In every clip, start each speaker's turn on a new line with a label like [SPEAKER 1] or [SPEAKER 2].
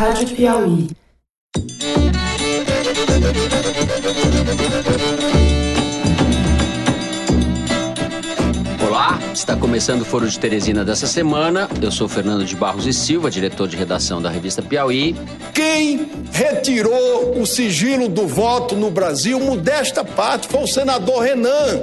[SPEAKER 1] Rádio Piauí.
[SPEAKER 2] Olá, está começando o Foro de Teresina dessa semana. Eu sou Fernando de Barros e Silva, diretor de redação da revista Piauí.
[SPEAKER 3] Quem retirou o sigilo do voto no Brasil, modesta parte, foi o senador Renan,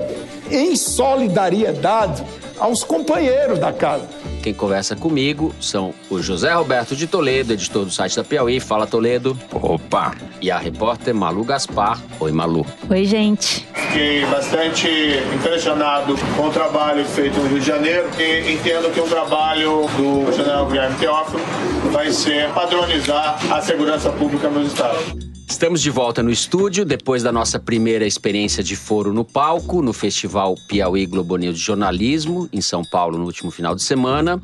[SPEAKER 3] em solidariedade aos companheiros da casa.
[SPEAKER 2] Quem conversa comigo são o José Roberto de Toledo, editor do site da Piauí. Fala, Toledo.
[SPEAKER 4] Opa!
[SPEAKER 2] E a repórter Malu Gaspar. Oi, Malu.
[SPEAKER 5] Oi, gente.
[SPEAKER 6] Fiquei bastante impressionado com o trabalho feito no Rio de Janeiro e entendo que o trabalho do general Guilherme Teófilo vai ser padronizar a segurança pública nos estados.
[SPEAKER 2] Estamos de volta no estúdio depois da nossa primeira experiência de foro no palco, no Festival Piauí Globo News de Jornalismo, em São Paulo, no último final de semana.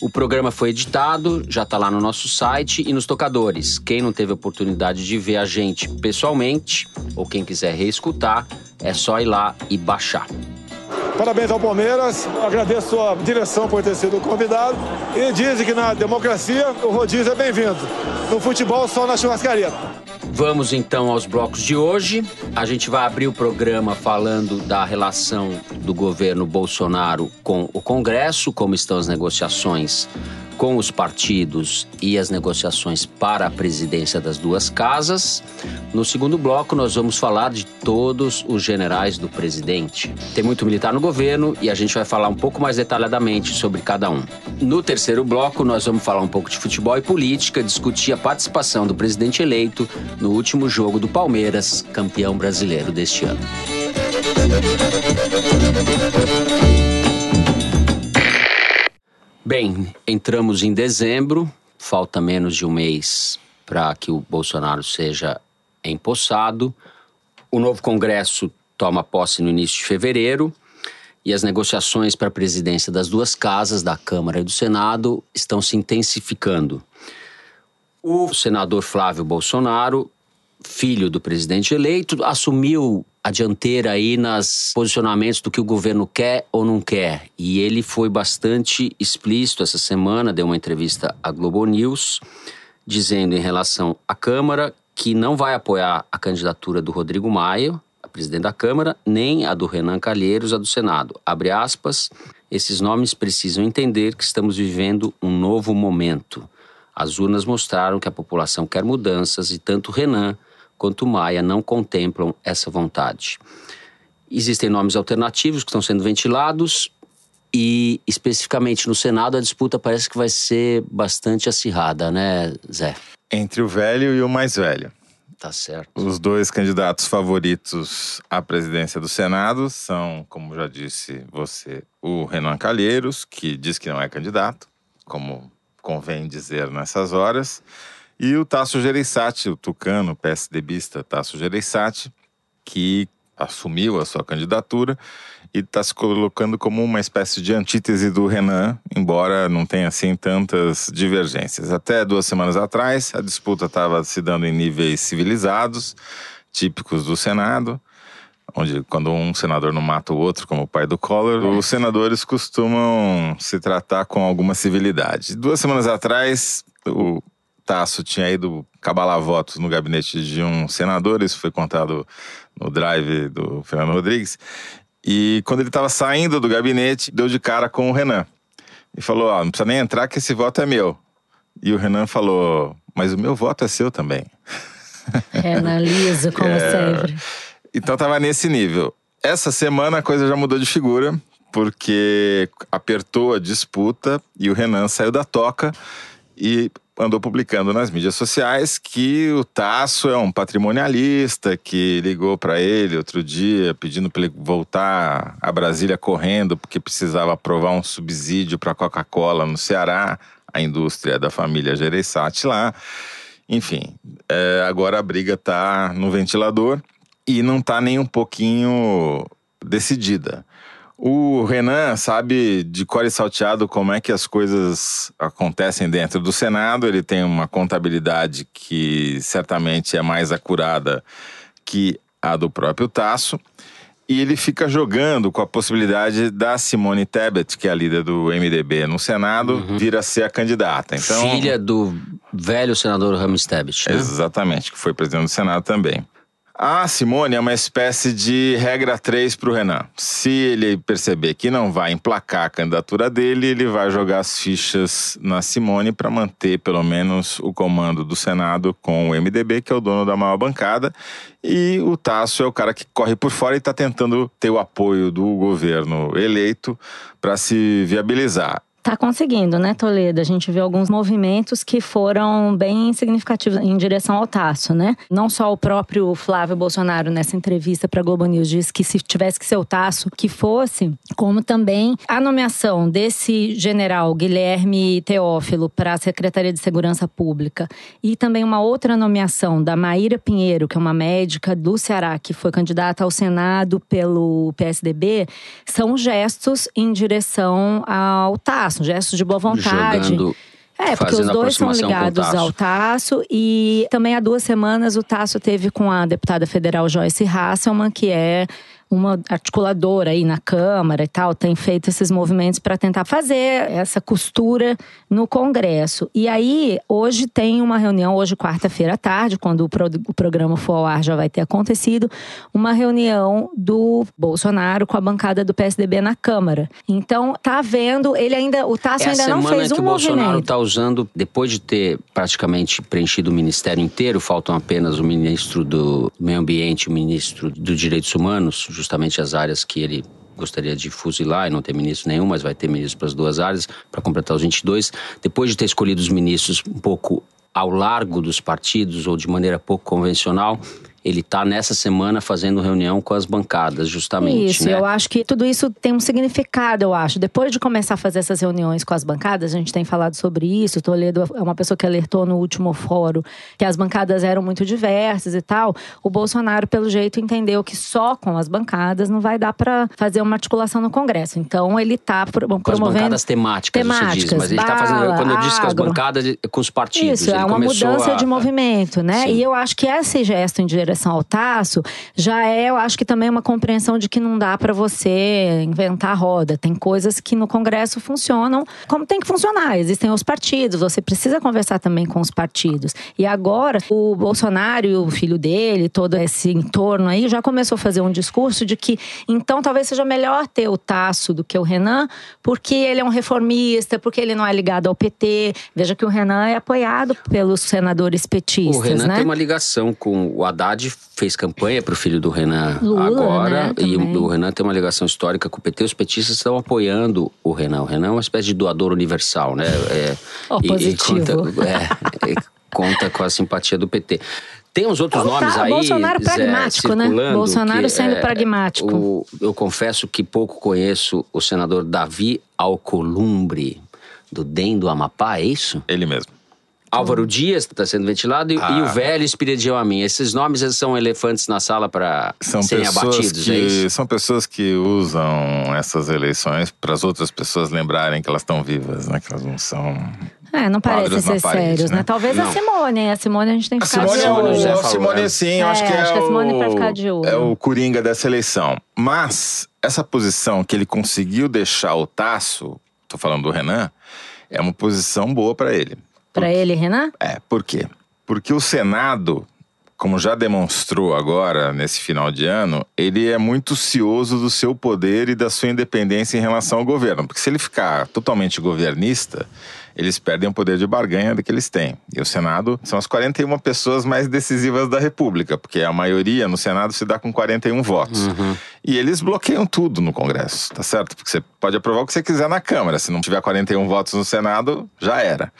[SPEAKER 2] O programa foi editado, já está lá no nosso site e nos tocadores. Quem não teve oportunidade de ver a gente pessoalmente, ou quem quiser reescutar, é só ir lá e baixar.
[SPEAKER 7] Parabéns ao Palmeiras, agradeço a direção por ter sido convidado e dizem que na democracia o rodízio é bem-vindo. No futebol, só na churrascaria.
[SPEAKER 2] Vamos então aos blocos de hoje. A gente vai abrir o programa falando da relação do governo Bolsonaro com o Congresso, como estão as negociações com os partidos e as negociações para a presidência das duas casas. No segundo bloco, nós vamos falar de todos os generais do presidente. Tem muito militar no governo e a gente vai falar um pouco mais detalhadamente sobre cada um. No terceiro bloco, nós vamos falar um pouco de futebol e política, discutir a participação do presidente eleito no último jogo do Palmeiras, campeão brasileiro deste ano. Bem, entramos em dezembro, falta menos de um mês para que o Bolsonaro seja empossado. O novo Congresso toma posse no início de fevereiro e as negociações para a presidência das duas casas, da Câmara e do Senado, estão se intensificando. O senador Flávio Bolsonaro, filho do presidente eleito, assumiu a dianteira aí nos posicionamentos do que o governo quer ou não quer. E ele foi bastante explícito essa semana, deu uma entrevista à Globo News, dizendo em relação à Câmara que não vai apoiar a candidatura do Rodrigo Maia, a presidente da Câmara, nem a do Renan Calheiros, a do Senado. Abre aspas, esses nomes precisam entender que estamos vivendo um novo momento. As urnas mostraram que a população quer mudanças e tanto Renan quanto Maia não contemplam essa vontade. Existem nomes alternativos que estão sendo ventilados e, especificamente no Senado, a disputa parece que vai ser bastante acirrada, né, Zé?
[SPEAKER 4] Entre o velho e o mais velho.
[SPEAKER 2] Tá certo.
[SPEAKER 4] Os dois candidatos favoritos à presidência do Senado são, como já disse você, o Renan Calheiros, que diz que não é candidato, como convém dizer nessas horas, e o Tasso Gereissati, o tucano PSDBista Tasso Gereissati, que assumiu a sua candidatura e está se colocando como uma espécie de antítese do Renan, embora não tenha assim tantas divergências. Até duas semanas atrás, a disputa estava se dando em níveis civilizados, típicos do Senado, onde quando um senador não mata o outro, como o pai do Collor, os senadores costumam se tratar com alguma civilidade. Duas semanas atrás, o Tasso tinha ido cabalar votos no gabinete de um senador, isso foi contado no drive do Fernando Rodrigues. E quando ele estava saindo do gabinete, deu de cara com o Renan. E falou: Ó, oh, não precisa nem entrar que esse voto é meu. E o Renan falou: Mas o meu voto é seu também.
[SPEAKER 5] Renan liso, como é... sempre.
[SPEAKER 4] Então tava nesse nível. Essa semana a coisa já mudou de figura, porque apertou a disputa e o Renan saiu da toca e andou publicando nas mídias sociais que o Tasso é um patrimonialista que ligou para ele outro dia pedindo para ele voltar a Brasília correndo porque precisava aprovar um subsídio para a Coca-Cola no Ceará, a indústria da família Gereissati lá. Enfim, é, agora a briga está no ventilador e não está nem um pouquinho decidida. O Renan sabe de cor e salteado como é que as coisas acontecem dentro do Senado. Ele tem uma contabilidade que certamente é mais acurada que a do próprio Tasso. e ele fica jogando com a possibilidade da Simone Tebet, que é a líder do MDB no Senado,
[SPEAKER 2] Uhum.
[SPEAKER 4] vir a ser a candidata. Então,
[SPEAKER 2] Filha do velho senador Ramos Tebet. Né?
[SPEAKER 4] Exatamente, que foi presidente do Senado também. A Simone é uma espécie de regra 3 para o Renan. Se ele perceber que não vai emplacar a candidatura dele, ele vai jogar as fichas na Simone para manter pelo menos o comando do Senado com o MDB, que é o dono da maior bancada. E o Tasso é o cara que corre por fora e está tentando ter o apoio do governo eleito para se viabilizar.
[SPEAKER 5] Tá conseguindo, né, Toledo? A gente vê alguns movimentos que foram bem significativos em direção ao Tasso, né? Não só o próprio Flávio Bolsonaro, nessa entrevista para Globo News, disse que se tivesse que ser o Tasso, que fosse, como também a nomeação desse general Guilherme Teófilo para a Secretaria de Segurança Pública e também uma outra nomeação da Maíra Pinheiro, que é uma médica do Ceará, que foi candidata ao Senado pelo PSDB, são gestos em direção ao Tasso, gestos de boa vontade.
[SPEAKER 2] Jogando,
[SPEAKER 5] É, porque os dois são ligados
[SPEAKER 2] Tasso.
[SPEAKER 5] ao Tasso. E também há duas semanas o Tasso teve com a deputada federal Joyce Hasselman, que é uma articuladora aí na Câmara e tal, tem feito esses movimentos para tentar fazer essa costura no Congresso. E aí, hoje tem uma reunião, hoje, quarta-feira à tarde, quando o, pro- o programa for ao ar já vai ter acontecido, uma reunião do Bolsonaro com a bancada do PSDB na Câmara. Então, tá vendo, ele ainda, o Tasso
[SPEAKER 2] É
[SPEAKER 5] ainda não fez
[SPEAKER 2] que
[SPEAKER 5] um
[SPEAKER 2] o Bolsonaro
[SPEAKER 5] movimento.
[SPEAKER 2] está usando, depois de ter praticamente preenchido o ministério inteiro, faltam apenas o ministro do Meio Ambiente e o ministro dos Direitos Humanos, justamente as áreas que ele gostaria de fuzilar e não ter ministro nenhum, mas vai ter ministro para as duas áreas, para completar os 22. Depois de ter escolhido os ministros um pouco ao largo dos partidos ou de maneira pouco convencional, ele está nessa semana fazendo reunião com as bancadas, justamente.
[SPEAKER 5] Isso,
[SPEAKER 2] né?
[SPEAKER 5] eu acho que tudo isso tem um significado, eu acho. Depois de começar a fazer essas reuniões com as bancadas, a gente tem falado sobre isso. Toledo é uma pessoa que alertou no último fórum que as bancadas eram muito diversas e tal. O Bolsonaro, pelo jeito, entendeu que só com as bancadas não vai dar para fazer uma articulação no Congresso. Então, ele está promovendo.
[SPEAKER 2] Com as bancadas temáticas, você diz.
[SPEAKER 5] Temáticas,
[SPEAKER 2] Mas ele está fazendo. Quando eu disse com as bancadas, com os partidos.
[SPEAKER 5] Isso, é uma mudança
[SPEAKER 2] a-
[SPEAKER 5] de movimento, né?
[SPEAKER 2] Sim.
[SPEAKER 5] E eu acho que esse gesto em direção ao Tasso já é, eu acho que também uma compreensão de que não dá para você inventar a roda. Tem coisas que no Congresso funcionam como tem que funcionar. Existem os partidos, você precisa conversar também com os partidos. E agora, o Bolsonaro e o filho dele, todo esse entorno aí, já começou a fazer um discurso de que então talvez seja melhor ter o Tasso do que o Renan, porque ele é um reformista, porque ele não é ligado ao PT. Veja que o Renan é apoiado pelos senadores petistas,
[SPEAKER 2] O Renan
[SPEAKER 5] né?
[SPEAKER 2] tem uma ligação com o Haddad, fez campanha para o filho do Renan
[SPEAKER 5] Lula,
[SPEAKER 2] agora.
[SPEAKER 5] né,
[SPEAKER 2] e o, o Renan tem uma ligação histórica com o PT. Os petistas estão apoiando o Renan. O Renan é uma espécie de doador universal, né? É,
[SPEAKER 5] Ó,
[SPEAKER 2] e- e conta, é, e conta com a simpatia do PT. Tem uns outros
[SPEAKER 5] Então tá,
[SPEAKER 2] nomes aí.
[SPEAKER 5] Bolsonaro
[SPEAKER 2] Zé,
[SPEAKER 5] pragmático, né? Bolsonaro
[SPEAKER 2] que,
[SPEAKER 5] sendo
[SPEAKER 2] é,
[SPEAKER 5] pragmático.
[SPEAKER 2] o- eu confesso que pouco conheço o senador Davi Alcolumbre, do DEM do Amapá, é isso?
[SPEAKER 4] Ele mesmo.
[SPEAKER 2] Álvaro Dias está sendo ventilado e, e
[SPEAKER 4] Ah.
[SPEAKER 2] o velho Espiridião Amin. Esses nomes são elefantes na sala para
[SPEAKER 4] São
[SPEAKER 2] serem
[SPEAKER 4] pessoas,
[SPEAKER 2] abatidos, é
[SPEAKER 4] que,
[SPEAKER 2] isso?
[SPEAKER 4] são pessoas que usam essas eleições para as outras pessoas lembrarem que elas estão vivas, né? Que elas não são.
[SPEAKER 5] É, não
[SPEAKER 4] na
[SPEAKER 5] ser
[SPEAKER 4] parede,
[SPEAKER 5] sérios, né?
[SPEAKER 4] né?
[SPEAKER 5] Talvez a
[SPEAKER 2] Não.
[SPEAKER 5] Simone. A Simone a gente tem que
[SPEAKER 4] A
[SPEAKER 5] ficar
[SPEAKER 4] Simone,
[SPEAKER 5] de
[SPEAKER 4] é
[SPEAKER 5] olho.
[SPEAKER 4] o,
[SPEAKER 2] José
[SPEAKER 4] a
[SPEAKER 2] falou,
[SPEAKER 4] Simone
[SPEAKER 2] né?
[SPEAKER 4] sim, eu
[SPEAKER 5] É,
[SPEAKER 4] acho que é
[SPEAKER 5] acho que a Simone
[SPEAKER 4] o,
[SPEAKER 5] ficar de olho.
[SPEAKER 4] é o coringa dessa eleição. Mas essa posição que ele conseguiu deixar o Tasso, tô falando do Renan, é uma posição boa para ele.
[SPEAKER 5] Pra ele, Renan?
[SPEAKER 4] É, por quê? Porque o Senado, como já demonstrou agora nesse final de ano, ele é muito cioso do seu poder e da sua independência em relação ao governo. Porque se ele ficar totalmente governista, eles perdem o poder de barganha que eles têm. E o Senado são as 41 pessoas mais decisivas da República, porque a maioria no Senado se dá com 41 votos. E eles bloqueiam tudo no Congresso, tá certo? Porque você pode aprovar o que você quiser na Câmara. Se não tiver 41 votos no Senado, já era.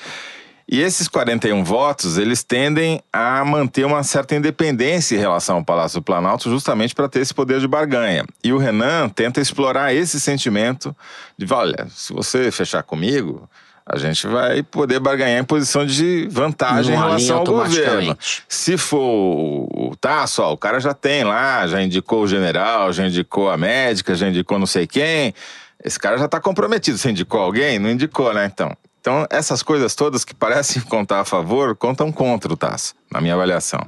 [SPEAKER 4] E esses 41 votos, eles tendem a manter uma certa independência em relação ao Palácio do Planalto, justamente para ter esse poder de barganha. E o Renan tenta explorar esse sentimento de, olha, se você fechar comigo, a gente vai poder barganhar em posição de vantagem em
[SPEAKER 2] Não
[SPEAKER 4] relação ao governo. Se for o Tasso, ó, o cara já tem lá, já indicou o general, já indicou a médica, já indicou não sei quem. Esse cara já está comprometido. Você indicou alguém? Não indicou, né? Então, então, essas coisas todas que parecem contar a favor, contam contra o Tasso, na minha avaliação.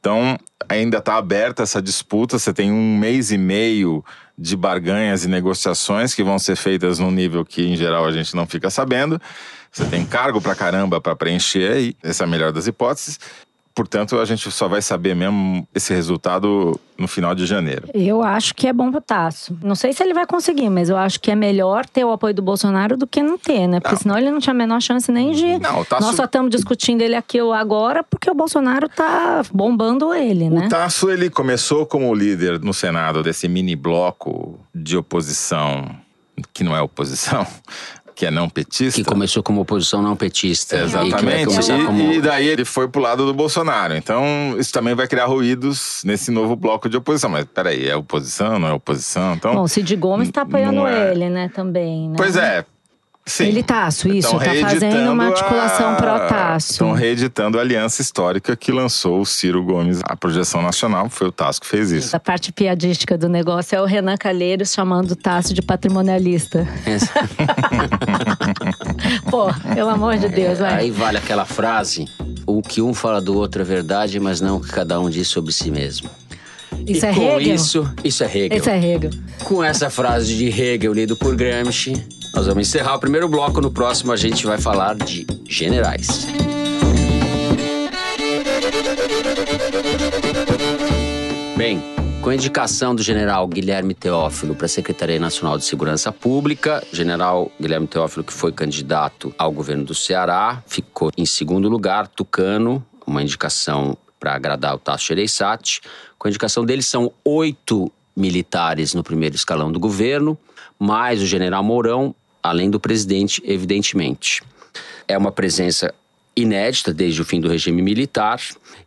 [SPEAKER 4] Então, ainda está aberta essa disputa. Você tem um mês e meio de barganhas e negociações que vão ser feitas num nível que, em geral, a gente não fica sabendo. Você tem cargo pra caramba para preencher aí, essa é a melhor das hipóteses. Portanto, a gente só vai saber mesmo esse resultado no final de janeiro.
[SPEAKER 5] Eu acho que é bom pro Tasso. Não sei se ele vai conseguir, mas eu acho que é melhor ter o apoio do Bolsonaro do que não ter, né? Porque não. senão ele não tinha a menor chance nem de. Não, Tasso... Nós só estamos discutindo ele aqui agora porque o Bolsonaro tá bombando ele, né?
[SPEAKER 4] O Tasso, ele começou como líder no Senado desse mini bloco de oposição que não é oposição, que é não petista.
[SPEAKER 2] Que começou como oposição não petista.
[SPEAKER 4] Exatamente. E, como... e, daí ele foi pro lado do Bolsonaro. Então, isso também vai criar ruídos nesse novo bloco de oposição. Mas peraí, é oposição, não é oposição? Então,
[SPEAKER 5] Bom, o Cid Gomes tá apoiando é... ele, né, também. Né?
[SPEAKER 4] Pois é, Sim.
[SPEAKER 5] Ele Tasso, isso, tá fazendo uma articulação pró-Tasso.
[SPEAKER 4] Estão reeditando a aliança histórica que lançou o Ciro Gomes. A projeção nacional foi o Tasso que fez isso.
[SPEAKER 5] A parte piadística do negócio é o Renan Calheiros chamando o Tasso de patrimonialista. Pô, pelo amor de Deus, vai.
[SPEAKER 2] Aí vale aquela frase: o que um fala do outro é verdade, mas não o que cada um diz sobre si mesmo.
[SPEAKER 5] Isso
[SPEAKER 2] e
[SPEAKER 5] é
[SPEAKER 2] com
[SPEAKER 5] Hegel?
[SPEAKER 2] isso, isso é Hegel.
[SPEAKER 5] Isso é Hegel.
[SPEAKER 2] Com essa frase de Hegel lido por Gramsci, nós vamos encerrar o primeiro bloco. No próximo, a gente vai falar de generais. Bem, com a indicação do general Guilherme Teófilo para a Secretaria Nacional de Segurança Pública, general Guilherme Teófilo, que foi candidato ao governo do Ceará, ficou em segundo lugar, Tucano, uma indicação para agradar o Tasso Gereissati. Com a indicação dele, são oito militares no primeiro escalão do governo, mais o general Mourão, além do presidente, evidentemente. É uma presença inédita desde o fim do regime militar.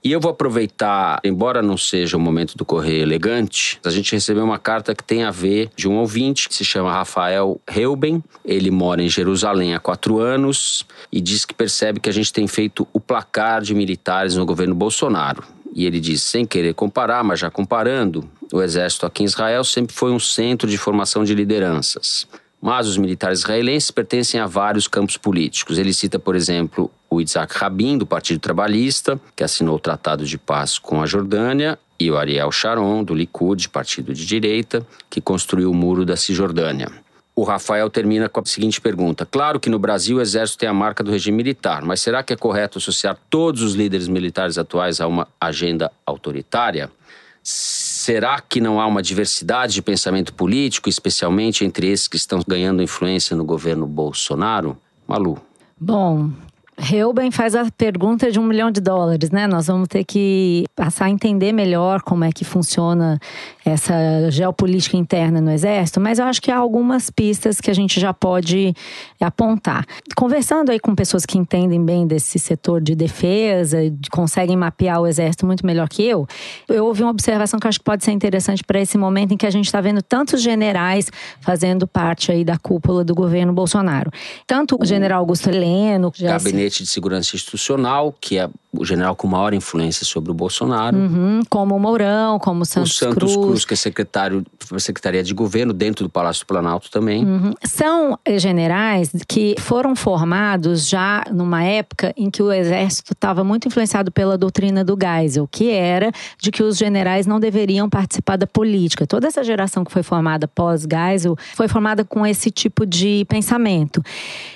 [SPEAKER 2] E eu vou aproveitar, embora não seja o momento do correio elegante, a gente recebeu uma carta que tem a ver de um ouvinte que se chama Rafael Reuben. Ele mora em Jerusalém há quatro anos e diz que percebe que a gente tem feito o placar de militares no governo Bolsonaro. E ele diz, sem querer comparar, mas já comparando, o exército aqui em Israel sempre foi um centro de formação de lideranças. Mas os militares israelenses pertencem a vários campos políticos. Ele cita, por exemplo, o Isaac Rabin, do Partido Trabalhista, que assinou o Tratado de Paz com a Jordânia, e o Ariel Sharon, do Likud, partido de direita, que construiu o Muro da Cisjordânia. O Rafael termina com a seguinte pergunta: Claro que no Brasil o exército tem a marca do regime militar, mas será que é correto associar todos os líderes militares atuais a uma agenda autoritária? Será que não há uma diversidade de pensamento político, especialmente entre esses que estão ganhando influência no governo Bolsonaro? Malu.
[SPEAKER 5] Bom, Reuben faz a pergunta de um milhão de dólares, né? Nós vamos ter que passar a entender melhor como é que funciona essa geopolítica interna no Exército, mas eu acho que há algumas pistas que a gente já pode apontar. Conversando aí com pessoas que entendem bem desse setor de defesa, conseguem mapear o Exército muito melhor que eu, eu ouvi uma observação que eu acho que pode ser interessante para esse momento em que a gente está vendo tantos generais fazendo parte aí da cúpula do governo Bolsonaro. Tanto o general Augusto Heleno,
[SPEAKER 2] Gabinete de Segurança Institucional, que é o general com maior influência sobre o Bolsonaro.
[SPEAKER 5] Uhum, como o Mourão, como o Santos,
[SPEAKER 2] o Santos
[SPEAKER 5] Cruz.
[SPEAKER 2] Cruz, que é secretário da Secretaria de Governo dentro do Palácio do Planalto também.
[SPEAKER 5] Uhum. São generais que foram formados já numa época em que o exército estava muito influenciado pela doutrina do Geisel, que era de que os generais não deveriam participar da política. Toda essa geração que foi formada pós-Geisel foi formada com esse tipo de pensamento.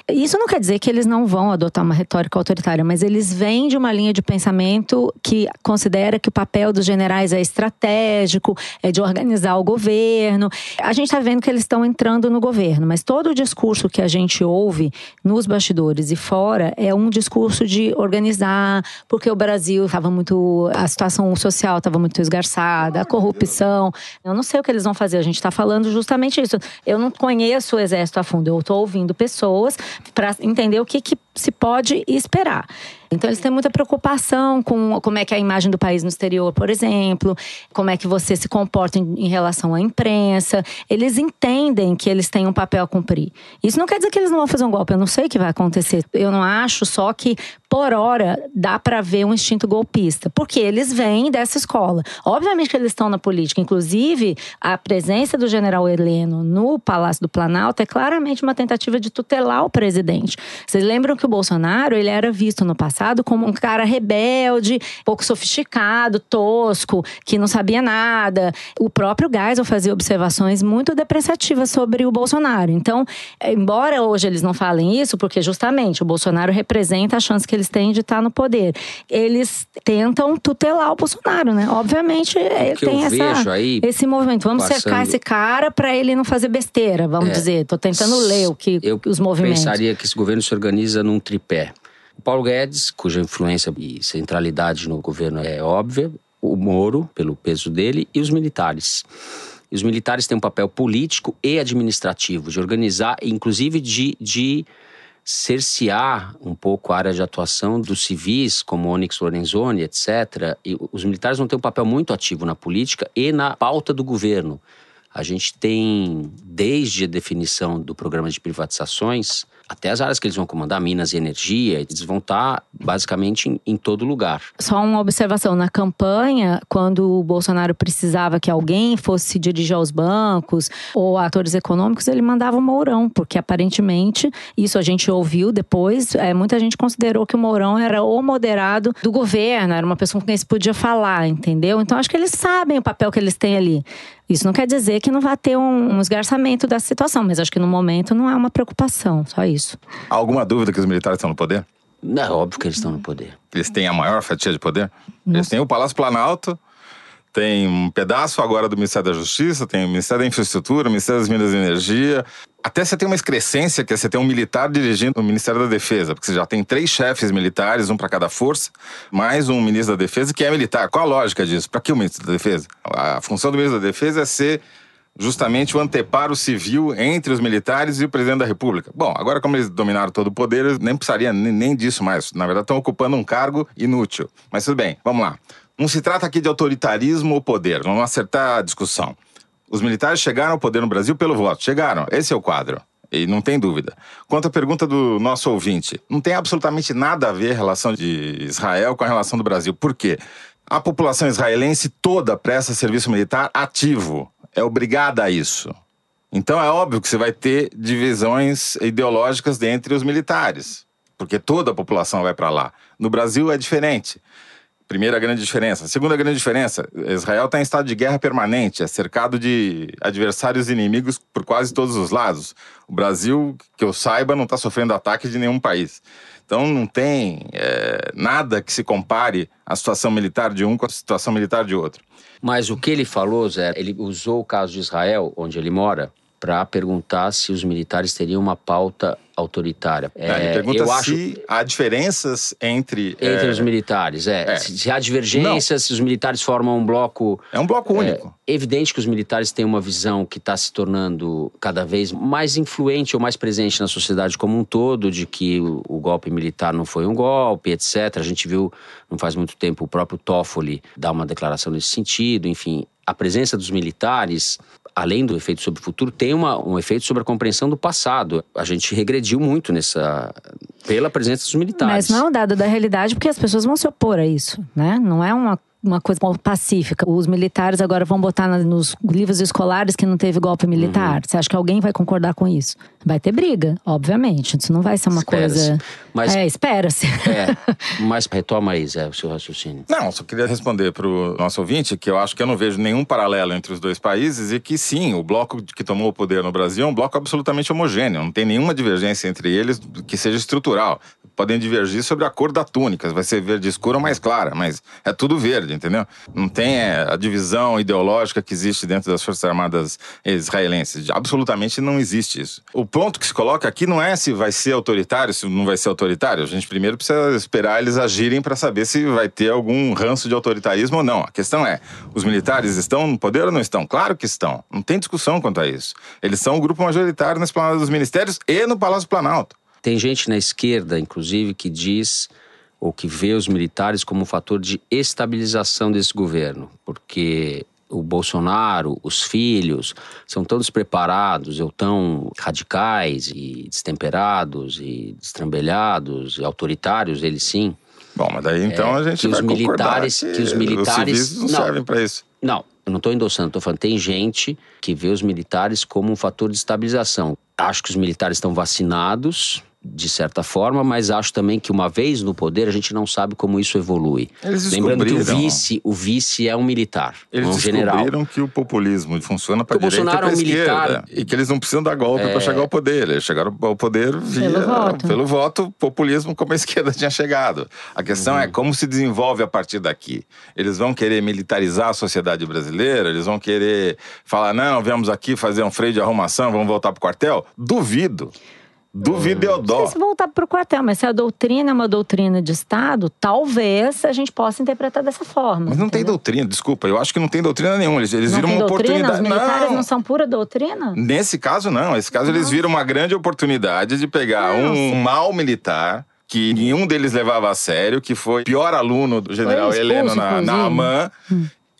[SPEAKER 5] Isso não quer dizer que eles não vão adotar uma retórica autoritária, mas eles vêm de uma linha de pensamento que considera que o papel dos generais é estratégico, é de organizar o governo. A gente está vendo que eles estão entrando no governo, mas todo o discurso que a gente ouve nos bastidores e fora é um discurso de organizar, porque o Brasil estava muito. a situação social estava muito esgarçada, a corrupção. Eu não sei o que eles vão fazer, a gente está falando justamente isso. Eu não conheço o exército a fundo, eu estou ouvindo pessoas para entender o que, que se pode esperar. Então eles têm muita preocupação com como é que é a imagem do país no exterior, por exemplo, como é que você se comporta em, em, relação à imprensa. Eles entendem que eles têm um papel a cumprir. Isso não quer dizer que eles não vão fazer um golpe, eu não sei o que vai acontecer. Eu não acho só que por hora dá para ver um instinto golpista, porque eles vêm dessa escola. Obviamente que eles estão na política, inclusive a presença do general Heleno no Palácio do Planalto é claramente uma tentativa de tutelar o presidente. Vocês lembram que o Bolsonaro, ele era visto no passado como um cara rebelde, pouco sofisticado, tosco, que não sabia nada. O próprio Geisel fazia observações muito depreciativas sobre o Bolsonaro. Então, embora hoje eles não falem isso, porque justamente o Bolsonaro representa a chance que eles têm de estar no poder, eles tentam tutelar o Bolsonaro, né? Obviamente, ele tem essa,
[SPEAKER 2] aí,
[SPEAKER 5] esse movimento. Vamos
[SPEAKER 2] passando...
[SPEAKER 5] cercar esse cara para ele não fazer besteira, vamos
[SPEAKER 2] É.
[SPEAKER 5] dizer. Tô tentando ler o que
[SPEAKER 2] Eu
[SPEAKER 5] os movimentos.
[SPEAKER 2] pensaria que esse governo se organiza num tripé. O Paulo Guedes, cuja influência e centralidade no governo é óbvia, o Moro, pelo peso dele, e os militares. E os militares têm um papel político e administrativo, de organizar, inclusive de, de cercear um pouco a área de atuação dos civis, como Onyx Lorenzoni, etc. E os militares vão ter um papel muito ativo na política e na pauta do governo. A gente tem, desde a definição do programa de privatizações, até as áreas que eles vão comandar, Minas e Energia, eles vão estar basicamente em, em todo lugar.
[SPEAKER 5] Só uma observação: na campanha, quando o Bolsonaro precisava que alguém fosse se dirigir aos bancos ou atores econômicos, ele mandava o Mourão, porque aparentemente, isso a gente ouviu depois, é, muita gente considerou que o Mourão era o moderado do governo, era uma pessoa com quem se podia falar, entendeu? Então acho que eles sabem o papel que eles têm ali. Isso não quer dizer que não vai ter um, um esgarçamento da situação, mas acho que no momento não é uma preocupação, só isso.
[SPEAKER 4] Há alguma dúvida que os militares estão no poder?
[SPEAKER 2] É óbvio que eles estão no poder.
[SPEAKER 4] Eles têm a maior fatia de poder? Eles têm o Palácio Planalto, tem um pedaço agora do Ministério da Justiça, tem o Ministério da Infraestrutura, o Ministério das Minas e Energia. Até você tem uma excrescência, que é você tem um militar dirigindo o Ministério da Defesa, porque você já tem três chefes militares, um para cada força, mais um ministro da Defesa que é militar. Qual a lógica disso? Para que o ministro da Defesa? A função do ministro da Defesa é ser justamente o anteparo civil entre os militares e o presidente da República. Bom, agora como eles dominaram todo o poder, eles nem precisaria nem disso mais. Na verdade, estão ocupando um cargo inútil. Mas tudo bem, vamos lá. Não se trata aqui de autoritarismo ou poder, vamos acertar a discussão. Os militares chegaram ao poder no Brasil pelo voto. Chegaram, esse é o quadro. E não tem dúvida. Quanto à pergunta do nosso ouvinte, não tem absolutamente nada a ver a relação de Israel com a relação do Brasil. Por quê? A população israelense toda presta serviço militar ativo. É obrigada a isso. Então é óbvio que você vai ter divisões ideológicas dentre os militares, porque toda a população vai para lá. No Brasil é diferente. Primeira grande diferença. Segunda grande diferença: Israel está em estado de guerra permanente, é cercado de adversários inimigos por quase todos os lados. O Brasil, que eu saiba, não está sofrendo ataque de nenhum país. Então não tem é, nada que se compare a situação militar de um com a situação militar de outro.
[SPEAKER 2] Mas o que ele falou, Zé, ele usou o caso de Israel, onde ele mora, para perguntar se os militares teriam uma pauta autoritária.
[SPEAKER 4] ele
[SPEAKER 2] É,
[SPEAKER 4] pergunta
[SPEAKER 2] eu
[SPEAKER 4] se
[SPEAKER 2] acho
[SPEAKER 4] há diferenças entre.
[SPEAKER 2] entre
[SPEAKER 4] é,
[SPEAKER 2] os militares, é.
[SPEAKER 4] é.
[SPEAKER 2] Se, há divergências, se os militares formam um bloco
[SPEAKER 4] é um bloco único.
[SPEAKER 2] É evidente que os militares têm uma visão que está se tornando cada vez mais influente ou mais presente na sociedade como um todo, de que o, o, golpe militar não foi um golpe, etc. A gente viu, não faz muito tempo, o próprio Toffoli dar uma declaração nesse sentido. Enfim, a presença dos militares, além do efeito sobre o futuro, tem uma, um efeito sobre a compreensão do passado. A gente regrediu muito nessa pela presença dos militares.
[SPEAKER 5] Mas não é um dado da realidade, porque as pessoas vão se opor a isso, né? Não é uma uma coisa pacífica. Os militares agora vão botar nos livros escolares que não teve golpe militar. Uhum. Você acha que alguém vai concordar com isso? Vai ter briga, obviamente. Isso não vai ser uma coisa.
[SPEAKER 2] Mas,
[SPEAKER 5] é, espera-se.
[SPEAKER 2] É, mas retoma aí, Zé, o seu raciocínio.
[SPEAKER 4] Não, só queria responder para o nosso ouvinte que eu acho que eu não vejo nenhum paralelo entre os dois países e que sim, o bloco que tomou o poder no Brasil é um bloco absolutamente homogêneo. Não tem nenhuma divergência entre eles que seja estrutural. Podem divergir sobre a cor da túnica, vai ser verde escura ou mais clara, mas é tudo verde, entendeu? Não tem é, a divisão ideológica que existe dentro das Forças Armadas israelenses. Absolutamente não existe isso. O ponto que se coloca aqui não é se vai ser autoritário, se não vai ser autoritário. A gente primeiro precisa esperar eles agirem para saber se vai ter algum ranço de autoritarismo ou não. A questão é: os militares estão no poder ou não estão? Claro que estão. Não tem discussão quanto a isso. Eles são o grupo majoritário na esplanada dos ministérios e no Palácio Planalto.
[SPEAKER 2] Tem gente na esquerda, inclusive, que diz ou que vê os militares como um fator de estabilização desse governo, porque o Bolsonaro, os filhos, são tão despreparados ou tão radicais e destemperados e destrambelhados e autoritários, eles sim.
[SPEAKER 4] Bom, mas daí então
[SPEAKER 2] é,
[SPEAKER 4] a gente
[SPEAKER 2] que
[SPEAKER 4] vai
[SPEAKER 2] os militares,
[SPEAKER 4] que,
[SPEAKER 2] que os militares
[SPEAKER 4] os não, não servem para isso.
[SPEAKER 2] Não, eu não estou endossando, estou falando tem gente que vê os militares como um fator de estabilização. Acho que os militares estão vacinados de certa forma, mas acho também que uma vez no poder a gente não sabe como isso evolui.
[SPEAKER 4] Eles
[SPEAKER 2] Lembrando que o vice, o vice é um militar,
[SPEAKER 4] Eles
[SPEAKER 2] é um general.
[SPEAKER 4] descobriram que o populismo funciona para
[SPEAKER 2] o
[SPEAKER 4] direita e
[SPEAKER 2] Bolsonaro
[SPEAKER 4] para
[SPEAKER 2] é um militar.
[SPEAKER 4] esquerda e que eles não precisam dar golpe para chegar ao poder. Eles chegaram ao poder via
[SPEAKER 5] Pelo voto.
[SPEAKER 4] pelo voto, populismo como a esquerda tinha chegado. A questão
[SPEAKER 2] Uhum.
[SPEAKER 4] é como se desenvolve a partir daqui. Eles vão querer militarizar a sociedade brasileira, eles vão querer falar não, viemos aqui fazer um freio de arrumação, vamos voltar pro quartel? Duvido. E eu
[SPEAKER 5] Não sei se voltar para o quartel, mas se a doutrina é uma doutrina de Estado, talvez a gente possa interpretar dessa forma.
[SPEAKER 4] Mas não tem
[SPEAKER 5] entendeu?
[SPEAKER 4] doutrina, desculpa. Eu acho que não tem doutrina nenhuma. Eles, eles
[SPEAKER 5] Não
[SPEAKER 4] viram
[SPEAKER 5] tem
[SPEAKER 4] uma
[SPEAKER 5] doutrina? Os
[SPEAKER 4] oportunidade.
[SPEAKER 5] militares não.
[SPEAKER 4] não
[SPEAKER 5] são pura doutrina?
[SPEAKER 4] Nesse caso, não. Nesse caso, eles viram uma grande oportunidade de pegar um mal militar que nenhum deles levava a sério, que foi pior aluno do general Heleno na, na. AMAN.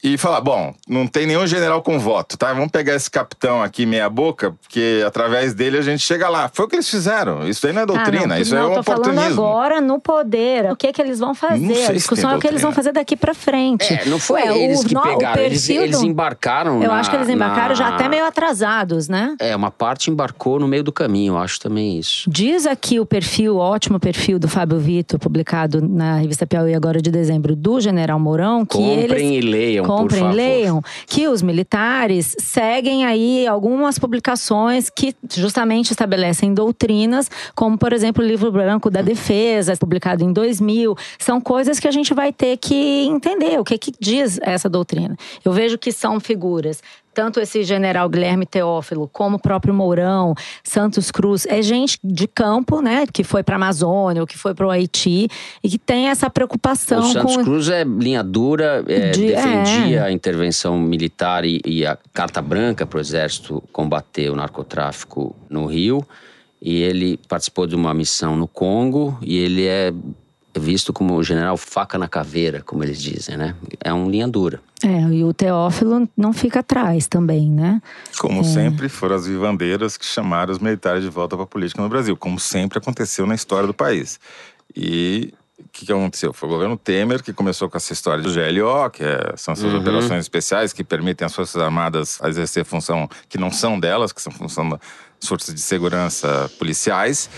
[SPEAKER 4] E falar, bom, não tem nenhum general com voto, tá? Vamos pegar esse capitão aqui meia boca, porque através dele a gente chega lá. Foi o que eles fizeram. Isso aí não é doutrina,
[SPEAKER 5] Ah, não,
[SPEAKER 4] isso
[SPEAKER 5] não,
[SPEAKER 4] é um
[SPEAKER 5] tô falando
[SPEAKER 4] oportunismo.
[SPEAKER 5] agora no poder. O que que eles vão fazer?
[SPEAKER 4] Não sei se
[SPEAKER 5] a
[SPEAKER 4] tem
[SPEAKER 5] discussão é o que eles vão fazer daqui pra frente.
[SPEAKER 2] É, não foi
[SPEAKER 5] Ué,
[SPEAKER 2] eles
[SPEAKER 5] o
[SPEAKER 2] que pegaram, eles, eles embarcaram
[SPEAKER 5] Eu
[SPEAKER 2] na-
[SPEAKER 5] acho que eles embarcaram
[SPEAKER 2] na-
[SPEAKER 5] já até meio atrasados, né?
[SPEAKER 2] É, uma parte embarcou no meio do caminho, eu acho também isso.
[SPEAKER 5] Diz aqui o perfil, o ótimo perfil do Fábio Vitor, publicado na revista Piauí agora de dezembro, do General Mourão, que
[SPEAKER 2] Comprem
[SPEAKER 5] eles...
[SPEAKER 2] e leiam,
[SPEAKER 5] Comprem leiam. Que os militares seguem aí algumas publicações que justamente estabelecem doutrinas, como, por exemplo, o livro branco da defesa, publicado em 2000. São coisas que a gente vai ter que entender o que, que diz essa doutrina. Eu vejo que são figuras tanto esse general Guilherme Teófilo, como o próprio Mourão, Santos Cruz, é gente de campo, né, que foi para a Amazônia, ou que foi para o Haiti, e que tem essa preocupação
[SPEAKER 2] O Santos
[SPEAKER 5] com
[SPEAKER 2] Cruz é linha dura, é,
[SPEAKER 5] De-
[SPEAKER 2] defendia
[SPEAKER 5] é.
[SPEAKER 2] a intervenção militar e, e a carta branca para o exército combater o narcotráfico no Rio. E ele participou de uma missão no Congo e ele é visto como o general faca na caveira, como eles dizem, né? É um linha dura.
[SPEAKER 5] É, e o Teófilo não fica atrás também, né?
[SPEAKER 4] Como sempre, foram as vivandeiras que chamaram os militares de volta para a política no Brasil, como sempre aconteceu na história do país. E o que, que aconteceu? Foi o governo Temer que começou com essa história do GLO, que é- são essas operações especiais que permitem às Forças Armadas exercer função que não são delas, que são função das forças de segurança policiais.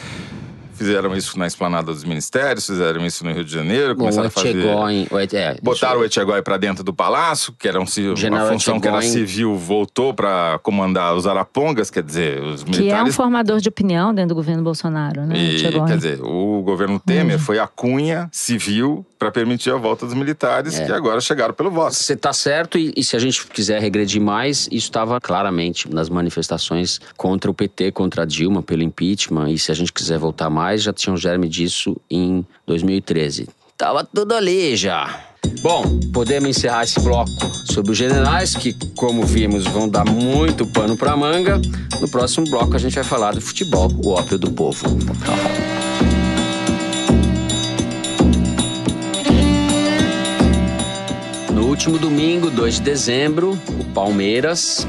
[SPEAKER 4] Fizeram isso na esplanada dos ministérios, fizeram isso no Rio de Janeiro,
[SPEAKER 2] Bom, o
[SPEAKER 4] começaram a fazer.
[SPEAKER 2] Etchegóin... o Et- é,
[SPEAKER 4] Botaram o Etchegói para dentro do palácio, que era um, uma
[SPEAKER 2] General
[SPEAKER 4] função que era
[SPEAKER 2] Etchegói-
[SPEAKER 4] civil, voltou para comandar os arapongas, quer dizer, os
[SPEAKER 5] Que é um
[SPEAKER 4] militares.
[SPEAKER 5] formador de opinião dentro do governo Bolsonaro, né?
[SPEAKER 4] E, quer dizer, o governo Temer foi a cunha civil para permitir a volta dos militares,
[SPEAKER 2] É.
[SPEAKER 4] que agora chegaram pelo voto.
[SPEAKER 2] Você está certo, e, e se a gente quiser regredir mais, isso estava claramente nas manifestações contra o PT, contra a Dilma, pelo impeachment. E se a gente quiser voltar mais, já tinha um germe disso em 2013. Tava tudo ali já. Bom, podemos encerrar esse bloco sobre os generais, que, como vimos, vão dar muito pano para manga. No próximo bloco, a gente vai falar do futebol, o ópio do povo. No último domingo, 2 de dezembro, o Palmeiras,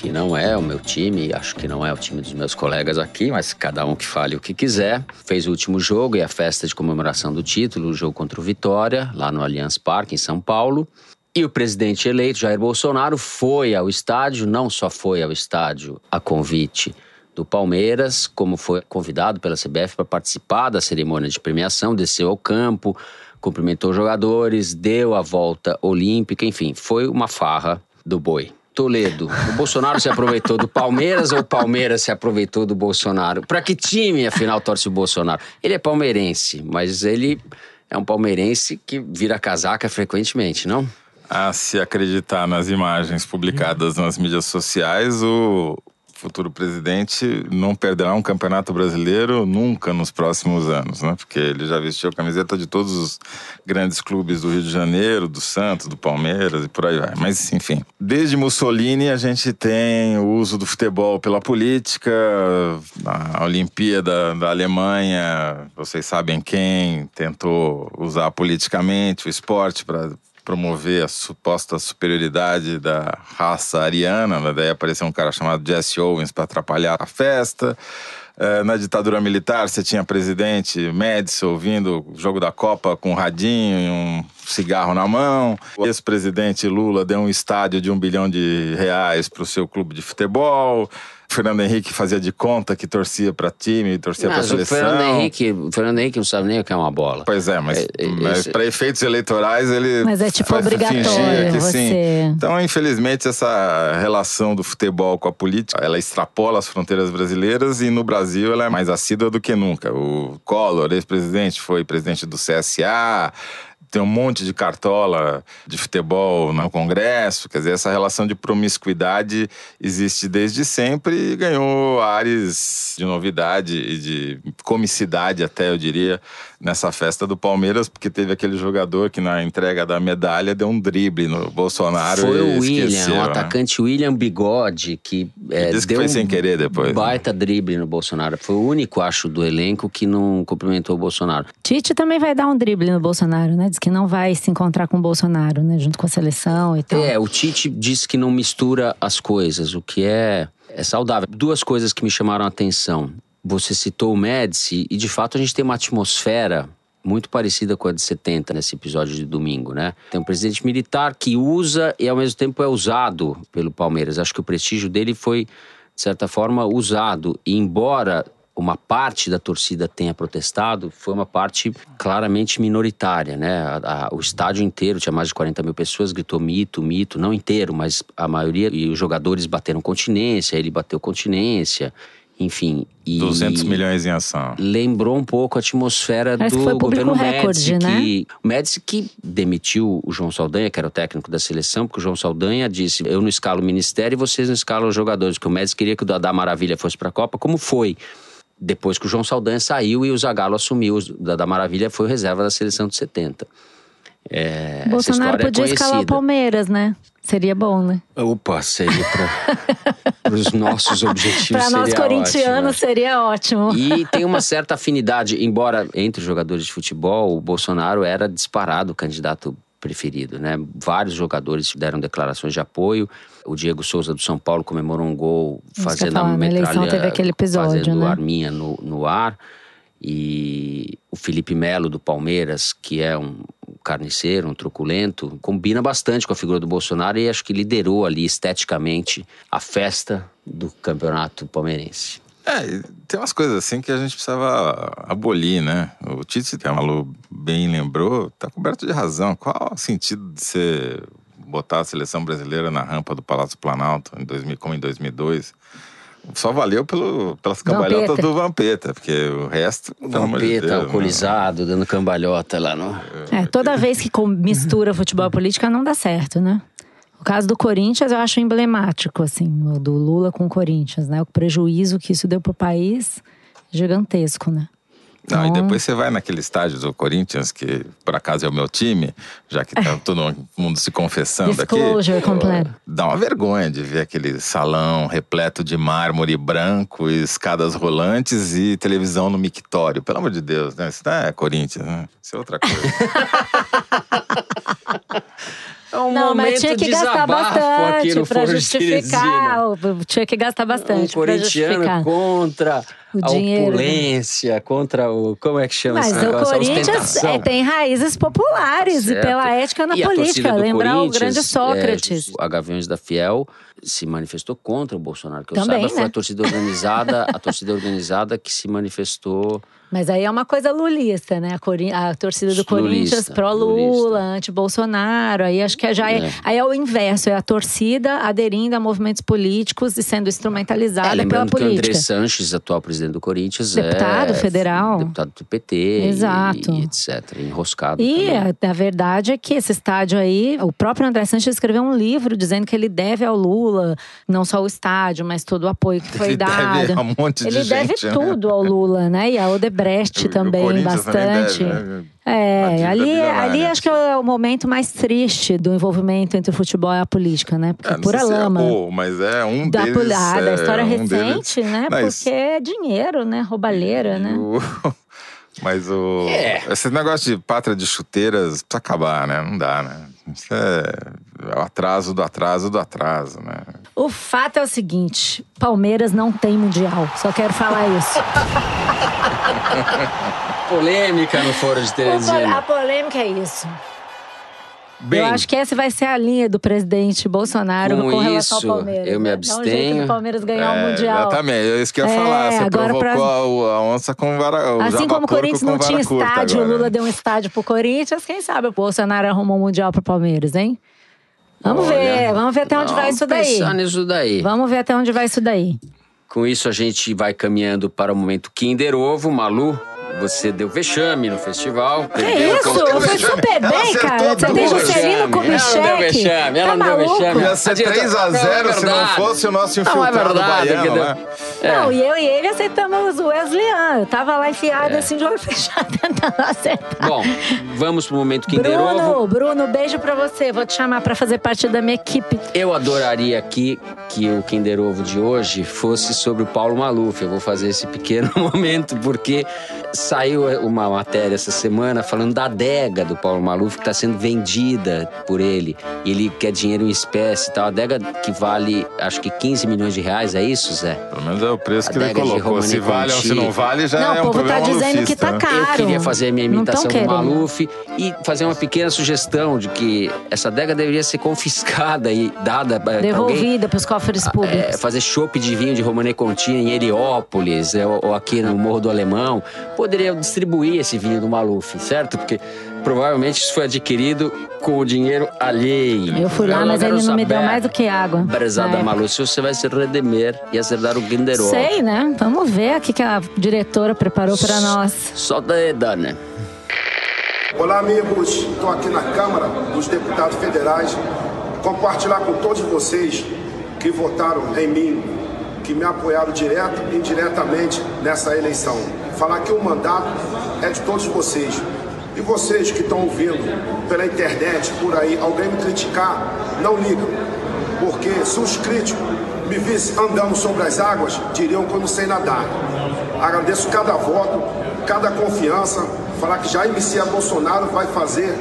[SPEAKER 2] que não é o meu time, acho que não é o time dos meus colegas aqui, mas cada um que fale o que quiser, fez o último jogo e a festa de comemoração do título, o jogo contra o Vitória, lá no Allianz Parque, em São Paulo. E o presidente eleito, Jair Bolsonaro, foi ao estádio, não só foi ao estádio a convite do Palmeiras, como foi convidado pela CBF para participar da cerimônia de premiação, desceu ao campo, cumprimentou os jogadores, deu a volta olímpica, enfim, foi uma farra do boi. Toledo, o Bolsonaro se aproveitou do Palmeiras ou o Palmeiras se aproveitou do Bolsonaro? Para que time, afinal, torce o Bolsonaro? Ele é palmeirense, mas ele é um palmeirense que vira casaca frequentemente, não?
[SPEAKER 4] A se acreditar nas imagens publicadas nas mídias sociais, o futuro presidente não perderá um campeonato brasileiro nunca nos próximos anos, né? Porque ele já vestiu a camiseta de todos os grandes clubes do Rio de Janeiro, do Santos, do Palmeiras e por aí vai. Mas, enfim, desde Mussolini a gente tem o uso do futebol pela política, a Olimpíada da Alemanha, vocês sabem quem tentou usar politicamente o esporte para promover a suposta superioridade da raça ariana, né? daí apareceu um cara chamado Jesse Owens para atrapalhar a festa. Eh, Na ditadura militar, você tinha presidente Médici ouvindo o jogo da Copa com um radinho e um cigarro na mão. O ex-presidente Lula deu um estádio de um bilhão de reais para o seu clube de futebol. Fernando Henrique fazia de conta que torcia para time, torcia para seleção.
[SPEAKER 2] O Fernando Henrique, o Fernando Henrique não sabe nem o que é uma bola.
[SPEAKER 4] Pois é, mas, é, mas para efeitos eleitorais ele.
[SPEAKER 5] Mas é tipo obrigatório que
[SPEAKER 4] você...
[SPEAKER 5] sim.
[SPEAKER 4] Então, infelizmente, essa relação do futebol com a política, ela extrapola as fronteiras brasileiras e no Brasil ela é mais assídua do que nunca. O Collor, ex-presidente, foi presidente do CSA tem um monte de cartola de futebol no Congresso. Quer dizer, essa relação de promiscuidade existe desde sempre e ganhou ares de novidade e de comicidade, até eu diria, nessa festa do Palmeiras, porque teve aquele jogador que na entrega da medalha deu um drible no Bolsonaro.
[SPEAKER 2] Foi
[SPEAKER 4] o
[SPEAKER 2] William, o
[SPEAKER 4] né?
[SPEAKER 2] atacante William Bigode, que, é,
[SPEAKER 4] disse que
[SPEAKER 2] deu
[SPEAKER 4] foi sem querer depois. né?
[SPEAKER 2] baita drible no Bolsonaro. Foi o único, acho, do elenco que não cumprimentou o Bolsonaro.
[SPEAKER 5] Tite também vai dar um drible no Bolsonaro, né? Diz que não vai se encontrar com o Bolsonaro, né? Junto com a seleção e tal.
[SPEAKER 2] É, o Tite disse que não mistura as coisas, o que é, é saudável. Duas coisas que me chamaram a atenção. Você citou o Médici, e de fato a gente tem uma atmosfera muito parecida com a de 70 nesse episódio de domingo, né? Tem um presidente militar que usa e ao mesmo tempo é usado pelo Palmeiras. Acho que o prestígio dele foi, de certa forma, usado. E embora uma parte da torcida tenha protestado, foi uma parte claramente minoritária, né? A, a, o estádio inteiro tinha mais de 40 mil pessoas, gritou mito, mito, não inteiro, mas a maioria, e os jogadores bateram continência, ele bateu continência, enfim. E
[SPEAKER 4] 200 milhões em ação.
[SPEAKER 2] Lembrou um pouco a atmosfera
[SPEAKER 5] Parece que
[SPEAKER 2] do governo
[SPEAKER 5] recorde,
[SPEAKER 2] Médici,
[SPEAKER 5] né?
[SPEAKER 2] que, o Médici que demitiu o João Saldanha, que era o técnico da seleção, porque o João Saldanha disse, eu não escalo o ministério e vocês não escalam os jogadores, porque o Médici queria que o Dadá Maravilha fosse para a Copa, como foi? Depois que o João Saldanha saiu e o Zagallo assumiu, o Dadá Maravilha foi o reserva da seleção de 70. É, essa
[SPEAKER 5] Bolsonaro
[SPEAKER 2] é
[SPEAKER 5] podia escalar o. Palmeiras, né? Seria bom, né?
[SPEAKER 2] Opa, seria para os nossos objetivos.
[SPEAKER 5] Para nós corintianos
[SPEAKER 2] ótimo, é.
[SPEAKER 5] seria ótimo.
[SPEAKER 2] E tem uma certa afinidade, embora entre os jogadores de futebol, o Bolsonaro era disparado o candidato preferido, né? Vários jogadores deram declarações de apoio. O Diego Souza do São Paulo comemorou um gol
[SPEAKER 5] Isso
[SPEAKER 2] fazendo
[SPEAKER 5] falar,
[SPEAKER 2] a
[SPEAKER 5] eleição
[SPEAKER 2] metralha,
[SPEAKER 5] teve aquele episódio,
[SPEAKER 2] fazendo
[SPEAKER 5] né?
[SPEAKER 2] arminha no, no ar. E o Felipe Melo do Palmeiras, que é um carniceiro, um truculento, combina bastante com a figura do Bolsonaro e acho que liderou ali esteticamente a festa do campeonato palmeirense.
[SPEAKER 4] É, tem umas coisas assim que a gente precisava abolir, né? O Tite, que a Malu bem lembrou, tá coberto de razão. Qual o sentido de você botar a seleção brasileira na rampa do Palácio Planalto, em 2000, como em 2002? Só valeu pelo, pelas cambalhotas
[SPEAKER 5] Vampeta.
[SPEAKER 4] do Vampeta, porque o resto, de
[SPEAKER 2] Vampeta,
[SPEAKER 4] né?
[SPEAKER 2] alcoolizado, dando cambalhota lá no.
[SPEAKER 5] É, toda vez que mistura futebol e política não dá certo, né? O caso do Corinthians eu acho emblemático, assim, o do Lula com o Corinthians, né? O prejuízo que isso deu pro país gigantesco, né?
[SPEAKER 4] Não, e depois você vai naquele estádio do Corinthians, que por acaso é o meu time, já que tá todo mundo se confessando
[SPEAKER 5] Disclosure
[SPEAKER 4] aqui.
[SPEAKER 5] completo.
[SPEAKER 4] Dá uma vergonha de ver aquele salão repleto de mármore branco, escadas rolantes e televisão no mictório. Pelo amor de Deus, né? Isso não é Corinthians, né? Isso é outra coisa.
[SPEAKER 2] É um
[SPEAKER 5] Não, mas tinha que gastar bastante pra justificar. o- Tinha que gastar
[SPEAKER 2] Um
[SPEAKER 5] bastante justificar.
[SPEAKER 2] corintiano contra
[SPEAKER 5] O
[SPEAKER 2] a
[SPEAKER 5] dinheiro, né?
[SPEAKER 2] opulência, contra o. Como é que chama
[SPEAKER 5] Mas
[SPEAKER 2] esse
[SPEAKER 5] o
[SPEAKER 2] negócio? A
[SPEAKER 5] Corinthians é, tem raízes populares e
[SPEAKER 2] Certo.
[SPEAKER 5] pela ética na
[SPEAKER 2] E
[SPEAKER 5] política. Lembrar o grande Sócrates.
[SPEAKER 2] É, a Gaviões da Fiel se manifestou contra o Bolsonaro. Que eu
[SPEAKER 5] Também,
[SPEAKER 2] saiba, foi
[SPEAKER 5] né?
[SPEAKER 2] a torcida organizada, a torcida organizada que se manifestou.
[SPEAKER 5] Mas aí é uma coisa lulista, né? A, Cori- a torcida do
[SPEAKER 2] Lulista,
[SPEAKER 5] Corinthians pró-Lula, anti-Bolsonaro. Aí acho que já é,
[SPEAKER 2] É.
[SPEAKER 5] Aí é o inverso, é a torcida aderindo a movimentos políticos e sendo instrumentalizada
[SPEAKER 2] É,
[SPEAKER 5] pela
[SPEAKER 2] lembrando que o
[SPEAKER 5] política.
[SPEAKER 2] André Sanches, atual presidente do Corinthians,
[SPEAKER 5] Deputado
[SPEAKER 2] é
[SPEAKER 5] federal.
[SPEAKER 2] deputado do PT, e-
[SPEAKER 5] Exato.
[SPEAKER 2] e, etc. Enroscado.
[SPEAKER 5] E a, a verdade é que esse estádio aí, o próprio André Sanches escreveu um livro dizendo que ele deve ao Lula, não só o estádio, mas todo o apoio que foi
[SPEAKER 4] Ele
[SPEAKER 5] dado.
[SPEAKER 4] deve a um monte de
[SPEAKER 5] ele deve
[SPEAKER 4] gente, né?
[SPEAKER 5] tudo ao Lula, né? E a Odebrecht
[SPEAKER 4] O- o
[SPEAKER 5] também,
[SPEAKER 4] também
[SPEAKER 5] bastante.
[SPEAKER 4] deve, né?
[SPEAKER 5] É, ali,
[SPEAKER 4] bilionária.
[SPEAKER 5] ali acho que é o momento mais triste do envolvimento entre o futebol e a política, né? Porque
[SPEAKER 4] É,
[SPEAKER 5] é pura
[SPEAKER 4] é
[SPEAKER 5] lama.
[SPEAKER 4] o, mas é um
[SPEAKER 5] da,
[SPEAKER 4] deles.
[SPEAKER 5] ah, da
[SPEAKER 4] é,
[SPEAKER 5] história
[SPEAKER 4] um
[SPEAKER 5] recente,
[SPEAKER 4] deles.
[SPEAKER 5] né?
[SPEAKER 4] Mas-
[SPEAKER 5] Porque é dinheiro, né? Roubalheira, né?
[SPEAKER 4] O- Mas o.
[SPEAKER 2] É.
[SPEAKER 4] Esse negócio de pátria de chuteiras precisa acabar, né? Não dá, né? Isso é o atraso do atraso do atraso, né?
[SPEAKER 5] O fato é o seguinte: Palmeiras não tem mundial. Só quero falar isso.
[SPEAKER 2] Polêmica no Foro de
[SPEAKER 5] O
[SPEAKER 2] Teresina.
[SPEAKER 5] A polêmica é isso.
[SPEAKER 2] Bem,
[SPEAKER 5] eu acho que essa vai ser a linha do presidente Bolsonaro
[SPEAKER 2] Com
[SPEAKER 5] com, relação
[SPEAKER 2] isso,
[SPEAKER 5] ao Palmeiras.
[SPEAKER 2] eu me
[SPEAKER 5] né? Dá um jeito
[SPEAKER 2] abstenho.
[SPEAKER 5] do Palmeiras ganhar o
[SPEAKER 4] É,
[SPEAKER 5] Mundial.
[SPEAKER 4] Exatamente, é isso que eu ia
[SPEAKER 5] É,
[SPEAKER 4] falar. Você
[SPEAKER 5] agora
[SPEAKER 4] provocou
[SPEAKER 5] pra-
[SPEAKER 4] a, onça com vara. O
[SPEAKER 5] Assim como o Corinthians não tinha estádio, o
[SPEAKER 4] agora.
[SPEAKER 5] Lula deu um estádio pro Corinthians, quem sabe o Bolsonaro arrumou um Mundial pro Palmeiras, hein? Vamos
[SPEAKER 2] Olha,
[SPEAKER 5] ver, vamos ver até onde vai isso daí.
[SPEAKER 2] pensar nisso daí.
[SPEAKER 5] Vamos ver até onde vai isso daí.
[SPEAKER 2] Com isso, a gente vai caminhando para o momento Kinder Ovo. Malu, você deu vexame no festival.
[SPEAKER 5] Que
[SPEAKER 2] perdeu
[SPEAKER 5] isso?
[SPEAKER 2] como-
[SPEAKER 5] Eu fui super
[SPEAKER 4] Ela
[SPEAKER 5] bem, cara. Você tem Juscelino
[SPEAKER 2] vexame.
[SPEAKER 5] com
[SPEAKER 2] Ela não deu vexame, ela
[SPEAKER 5] Tá
[SPEAKER 2] não deu vexame.
[SPEAKER 4] Ia ser
[SPEAKER 2] Adianta-
[SPEAKER 4] 3 a
[SPEAKER 2] Não,
[SPEAKER 4] 0
[SPEAKER 2] é
[SPEAKER 4] se não fosse o nosso
[SPEAKER 2] Não, é
[SPEAKER 4] infiltrado
[SPEAKER 2] verdade.
[SPEAKER 4] baiano, né?
[SPEAKER 2] É.
[SPEAKER 5] Não, e eu e ele aceitamos o Wesleyan. Eu tava lá enfiada assim de olho fechado tentando acertar.
[SPEAKER 2] Bom, vamos pro momento Kinder
[SPEAKER 5] Bruno,
[SPEAKER 2] Ovo.
[SPEAKER 5] Bruno, beijo pra você. Vou te chamar pra fazer parte da minha equipe.
[SPEAKER 2] Eu adoraria aqui que o Kinder Ovo de hoje fosse sobre o Paulo Maluf. Eu vou fazer esse pequeno momento porque saiu uma matéria essa semana falando da adega do Paulo Maluf que está sendo vendida por ele. E ele quer dinheiro em espécie e tal. A adega que vale acho que 15 milhões de reais, é isso, Zé?
[SPEAKER 4] Pelo menos é o preço que ele
[SPEAKER 2] Adega de
[SPEAKER 4] colocou. Se vale ou se não vale, já
[SPEAKER 5] Não,
[SPEAKER 4] é
[SPEAKER 5] o
[SPEAKER 4] um
[SPEAKER 5] povo tá
[SPEAKER 4] problema
[SPEAKER 5] dizendo que
[SPEAKER 4] malufista,
[SPEAKER 5] tá
[SPEAKER 4] né?
[SPEAKER 5] caro.
[SPEAKER 2] Eu queria fazer a minha
[SPEAKER 5] Não
[SPEAKER 2] imitação do. Maluf e fazer uma pequena sugestão de que essa adega deveria ser confiscada e dada para alguém
[SPEAKER 5] Devolvida pros cofres
[SPEAKER 2] é,
[SPEAKER 5] públicos.
[SPEAKER 2] fazer chopp de vinho de Romane Conti em Heliópolis é, ou aqui no Morro do Alemão, poderia distribuir esse vinho do Maluf, certo? Porque provavelmente isso foi adquirido com o dinheiro alheio.
[SPEAKER 5] Eu fui lá, mas
[SPEAKER 2] quero
[SPEAKER 5] ele não me deu mais do que água.
[SPEAKER 2] Prezada. Maluf, se você vai se redimir e acertar o Kinder Ovo.
[SPEAKER 5] Sei, né? Vamos ver o que a diretora preparou pra nós.
[SPEAKER 2] Solta aí, Dani.
[SPEAKER 1] Olá, amigos. Estou aqui na Câmara dos Deputados Federais compartilhar com todos vocês que votaram em mim, que me apoiaram direto e indiretamente nessa eleição. Falar que o mandato é de todos vocês. E vocês que estão ouvindo pela internet, por aí, alguém me criticar, não ligam. Porque se os críticos me vissem andando sobre as águas, diriam que eu não sei nadar. Agradeço cada voto, cada confiança. Falar que Jair Messias Bolsonaro vai fazer.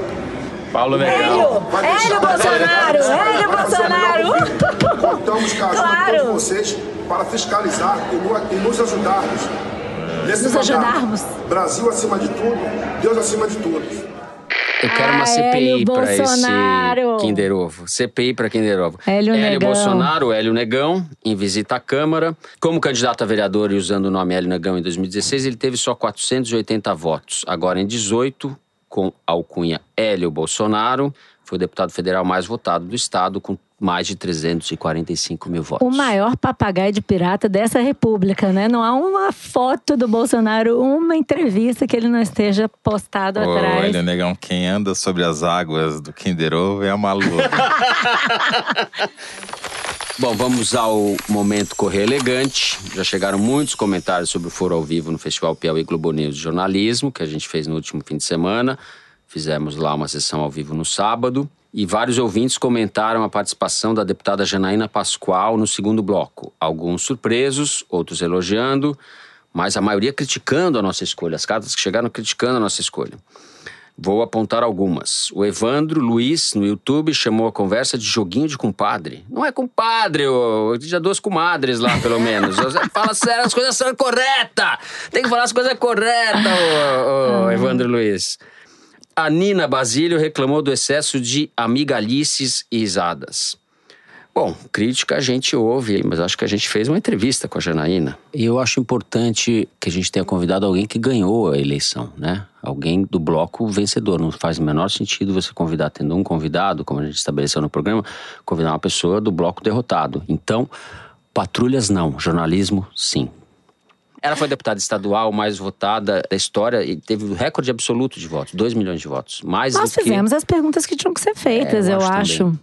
[SPEAKER 4] Paulo! Negão.
[SPEAKER 1] vai
[SPEAKER 5] Hélio
[SPEAKER 1] deixar-
[SPEAKER 5] Bolsonaro! Hélio Bolsonaro!
[SPEAKER 1] Contamos com a ajuda
[SPEAKER 5] Claro.
[SPEAKER 1] de todos vocês para fiscalizar e no- nos ajudarmos. Nesse
[SPEAKER 5] Nos
[SPEAKER 1] mandato.
[SPEAKER 5] ajudarmos.
[SPEAKER 1] Brasil acima de tudo, Deus acima de todos.
[SPEAKER 2] Eu quero uma
[SPEAKER 5] Ah,
[SPEAKER 2] CPI
[SPEAKER 5] Hélio
[SPEAKER 2] para esse
[SPEAKER 5] Bolsonaro.
[SPEAKER 2] Kinder Ovo. CPI para Kinder Ovo.
[SPEAKER 5] Hélio Negão.
[SPEAKER 2] Bolsonaro, Hélio Negão, em visita à Câmara. Como candidato a vereador e usando o nome Hélio Negão em 2016, ele teve só 480 votos. Agora, em 18, com a alcunha Hélio Bolsonaro, foi o deputado federal mais votado do estado, com mais de 345 mil votos.
[SPEAKER 5] O maior papagaio de pirata dessa república, né? Não há uma foto do Bolsonaro, uma entrevista que ele não esteja postado
[SPEAKER 4] Ô,
[SPEAKER 5] atrás.
[SPEAKER 4] Hélio Negão, quem anda sobre as águas do Kinder Ovo é a Malu.
[SPEAKER 2] Bom, vamos ao momento Correio Elegante. Já chegaram muitos comentários sobre o Foro ao Vivo no Festival Piauí Globo News de Jornalismo, que a gente fez no último fim de semana. Fizemos lá uma sessão ao vivo no sábado. E vários ouvintes comentaram a participação da deputada Janaína Pascoal no segundo bloco. Alguns surpresos, outros elogiando, mas a maioria criticando a nossa escolha. As cartas que chegaram criticando a nossa escolha. Vou apontar algumas. O Evandro Luiz, no YouTube, chamou a conversa de joguinho de compadre. Não é compadre, ô. já duas comadres lá, pelo menos. Fala sério, as coisas são corretas. Tem que falar as coisas corretas, ô, ô, Evandro Luiz. A Nina Basílio reclamou do excesso de amigalices e risadas. Bom, crítica a gente ouve, mas acho que a gente fez uma entrevista com a Janaína. E eu acho importante que a gente tenha convidado alguém que ganhou a eleição, né? Alguém do bloco vencedor. Não faz o menor sentido você convidar, tendo um convidado, como a gente estabeleceu no programa, convidar uma pessoa do bloco derrotado. Então, patrulhas não, jornalismo sim. Ela foi deputada estadual mais votada da história e teve o recorde absoluto de votos, 2 milhões de votos. Mais
[SPEAKER 5] Nós
[SPEAKER 2] do que...
[SPEAKER 5] fizemos as perguntas que tinham que ser feitas,
[SPEAKER 2] É, eu
[SPEAKER 5] eu,
[SPEAKER 2] acho
[SPEAKER 5] acho.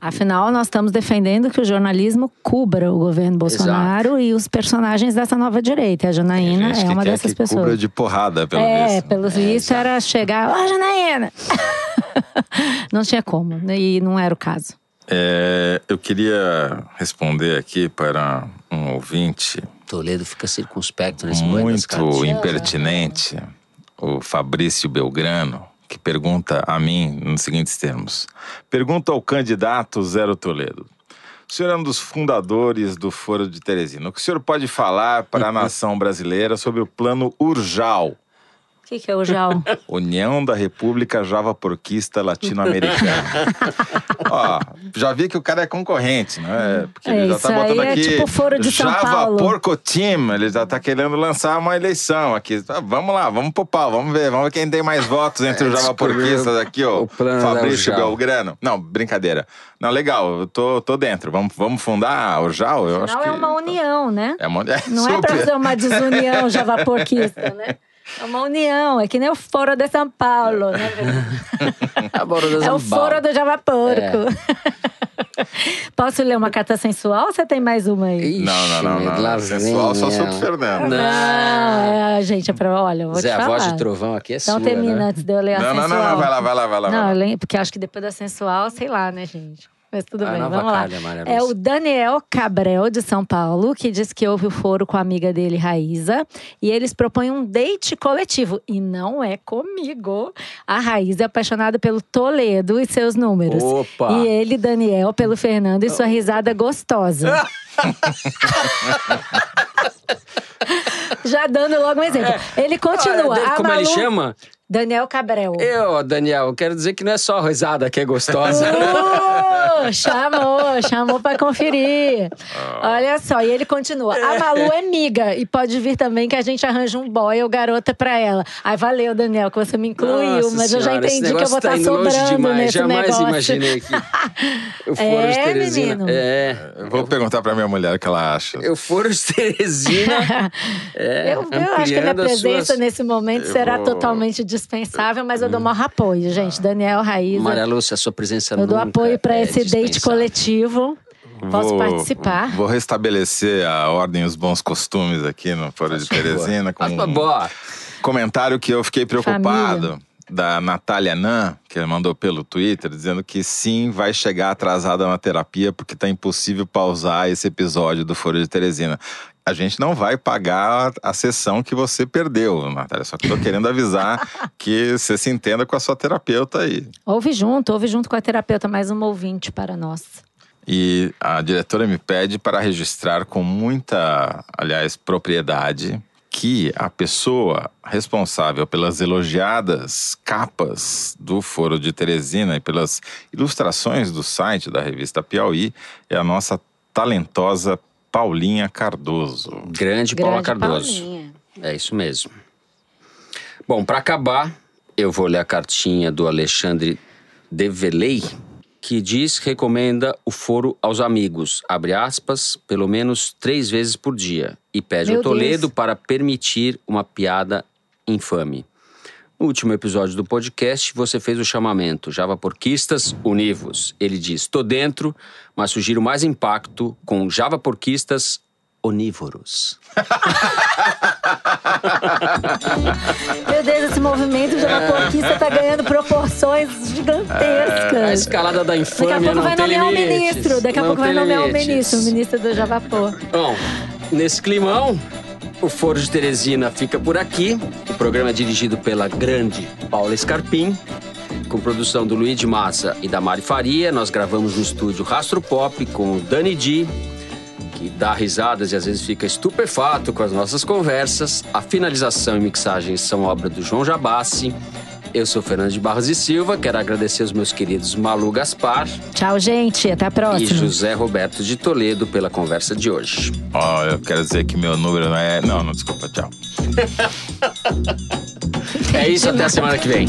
[SPEAKER 5] Afinal, nós estamos defendendo que o jornalismo cubra o governo Bolsonaro e os personagens dessa nova direita. A Janaína é uma
[SPEAKER 4] quer
[SPEAKER 5] dessas
[SPEAKER 4] que
[SPEAKER 5] pessoas.
[SPEAKER 4] cubra de porrada, pelo
[SPEAKER 5] é,
[SPEAKER 4] visto.
[SPEAKER 5] pelo visto era chegar, ó, Janaína! não tinha como, né? e não era o caso.
[SPEAKER 4] É, eu queria responder aqui para um ouvinte
[SPEAKER 2] Toledo fica circunspecto nesse momento das cartas.
[SPEAKER 4] muito impertinente, o Fabrício Belgrano, que pergunta a mim nos seguintes termos. Pergunta ao candidato Zero Toledo. O senhor é um dos fundadores do Foro de Teresina. O que o senhor pode falar para a nação brasileira sobre o plano Urjal?
[SPEAKER 5] O que, que é o JAL?
[SPEAKER 4] União da República Javaporquista Latino-Americana. Ó, já vi que o cara é concorrente, né? Porque
[SPEAKER 5] É,
[SPEAKER 4] ele já tá botando
[SPEAKER 5] é
[SPEAKER 4] aqui.
[SPEAKER 5] tipo foro de São Paulo.
[SPEAKER 4] Javaporco Team, ele já tá querendo lançar uma eleição aqui. Ah, vamos lá, vamos pro pau, vamos ver, vamos ver quem tem mais votos entre os Javaporquistas aqui, ó.
[SPEAKER 2] o
[SPEAKER 4] Fabrício. Belgrano. Não, brincadeira. Não, legal, eu tô, tô dentro. Vamos, vamos fundar o JAL? Eu acho
[SPEAKER 5] Não
[SPEAKER 4] que.
[SPEAKER 5] é uma união, né?
[SPEAKER 4] É uma... é
[SPEAKER 5] Não é pra
[SPEAKER 4] super.
[SPEAKER 5] fazer uma desunião javaporquista, né? É uma união, é que nem o Foro de São Paulo, né? É o Foro do Javaporco. Posso ler uma carta sensual ou você tem mais uma aí?
[SPEAKER 4] Não, não, não, não.
[SPEAKER 2] Lá
[SPEAKER 4] Sensual só pro
[SPEAKER 2] ela.
[SPEAKER 4] Fernando.
[SPEAKER 5] Não, é, gente, é pra. Olha, eu vou
[SPEAKER 2] Zé,
[SPEAKER 5] te
[SPEAKER 2] a
[SPEAKER 5] falar.
[SPEAKER 2] voz de trovão aqui é
[SPEAKER 5] Então
[SPEAKER 2] sua,
[SPEAKER 5] termina
[SPEAKER 2] né?
[SPEAKER 5] antes de eu ler a
[SPEAKER 4] Não, não,
[SPEAKER 5] sensual.
[SPEAKER 4] não, não, vai lá, vai lá, vai lá.
[SPEAKER 5] Não,
[SPEAKER 4] vai lá.
[SPEAKER 5] eu lembro, porque acho que depois da sensual, sei lá, né, gente? Mas tudo
[SPEAKER 2] Ah,
[SPEAKER 5] bem, vamos lá. É
[SPEAKER 2] Lúcia.
[SPEAKER 5] o Daniel Cabrel, de São Paulo, que diz que houve o foro com a amiga dele, Raíza. E eles propõem um date coletivo. E não é comigo. A Raíza é apaixonada pelo Toledo e seus números.
[SPEAKER 2] Opa!
[SPEAKER 5] E ele, Daniel, pelo Fernando e sua risada gostosa. Já dando logo um exemplo. Ele continua.
[SPEAKER 2] Olha,
[SPEAKER 5] a
[SPEAKER 2] como ele
[SPEAKER 5] Malu-
[SPEAKER 2] chama?
[SPEAKER 5] Daniel Cabrel.
[SPEAKER 2] Eu, Daniel, quero dizer que não é só a risada que é gostosa.
[SPEAKER 5] Uh, chamou, chamou pra conferir. Olha só, e ele continua. A Malu é miga e pode vir também que a gente arranja um boy ou garota pra ela. Ai, valeu, Daniel, que você me incluiu,
[SPEAKER 2] Nossa
[SPEAKER 5] mas eu já
[SPEAKER 2] senhora,
[SPEAKER 5] entendi que eu vou
[SPEAKER 2] tá
[SPEAKER 5] estar
[SPEAKER 2] indo longe
[SPEAKER 5] sobrando
[SPEAKER 2] demais.
[SPEAKER 5] nesse
[SPEAKER 2] Jamais
[SPEAKER 5] negócio.
[SPEAKER 2] imaginei que o foro
[SPEAKER 5] É,
[SPEAKER 2] de Teresina.
[SPEAKER 5] menino.
[SPEAKER 2] É.
[SPEAKER 4] Eu vou perguntar pra minha mulher o que ela acha.
[SPEAKER 2] Eu foro de Teresina. É,
[SPEAKER 5] Eu, eu acho que a minha presença
[SPEAKER 2] suas-
[SPEAKER 5] nesse momento
[SPEAKER 4] Eu
[SPEAKER 5] será
[SPEAKER 4] vou-
[SPEAKER 5] totalmente dispensável, mas eu dou maior apoio, gente. Daniel, Raíza.
[SPEAKER 2] Maria Lúcia, a sua presença
[SPEAKER 5] Eu dou apoio pra
[SPEAKER 2] é
[SPEAKER 5] esse date coletivo. Posso
[SPEAKER 4] Vou-
[SPEAKER 5] participar?
[SPEAKER 4] Vou restabelecer a ordem e os bons costumes aqui no Foro de Teresina com
[SPEAKER 2] Faz
[SPEAKER 4] um comentário que eu fiquei preocupado.
[SPEAKER 5] Família.
[SPEAKER 4] Da Natália Nan, que ele mandou pelo Twitter, dizendo que sim, vai chegar atrasada na terapia porque tá impossível pausar esse episódio do Foro de Teresina. A gente não vai pagar a sessão que você perdeu, Natália. Só que tô querendo avisar que você se entenda com a sua terapeuta aí.
[SPEAKER 5] Ouve junto, ouve junto com a terapeuta, mais um ouvinte para nós.
[SPEAKER 4] E a diretora me pede para registrar com muita, aliás, propriedade, que a pessoa responsável pelas elogiadas capas do Foro de Teresina e pelas ilustrações do site da revista Piauí é a nossa talentosa Paulinha Cardoso.
[SPEAKER 2] Grande Paula
[SPEAKER 5] Grande
[SPEAKER 2] Cardoso.
[SPEAKER 5] Paulinha.
[SPEAKER 2] É isso mesmo. Bom, para acabar, eu vou ler a cartinha do Alexandre Develey, que diz que recomenda o foro aos amigos, abre aspas, pelo menos três vezes por dia, e pede
[SPEAKER 5] Meu
[SPEAKER 2] ao Toledo
[SPEAKER 5] Deus.
[SPEAKER 2] para permitir uma piada infame. No último episódio do podcast, você fez o chamamento Javaporquistas Univos. Ele diz, tô dentro, mas sugiro mais impacto com Javaporquistas Onívoros.
[SPEAKER 5] Meu Deus, esse movimento de uma porquista tá ganhando proporções
[SPEAKER 2] A
[SPEAKER 5] gigantescas.
[SPEAKER 2] escalada da
[SPEAKER 5] Daqui a pouco vai nomear o ministro. Daqui a
[SPEAKER 2] Não
[SPEAKER 5] pouco vai nomear o ministro, o ministro do Javapô.
[SPEAKER 2] Bom, nesse climão, o Foro de Teresina fica por aqui. O programa é dirigido pela grande Paula Scarpim, com produção do Luiz de Massa e da Mari Faria. Nós gravamos no estúdio Rastro Pop com o Dani Di, que dá risadas e às vezes fica estupefato com as nossas conversas. A finalização e mixagem são obra do João Jabassi. Eu sou Fernando de Barros e Silva, quero agradecer aos meus queridos Malu Gaspar
[SPEAKER 5] Tchau, gente. Até a
[SPEAKER 2] e
[SPEAKER 5] próxima.
[SPEAKER 2] José Roberto de Toledo pela conversa de hoje.
[SPEAKER 4] Ó, eu quero dizer que meu número não é. Não, não, desculpa, tchau.
[SPEAKER 2] É isso, até a semana que vem.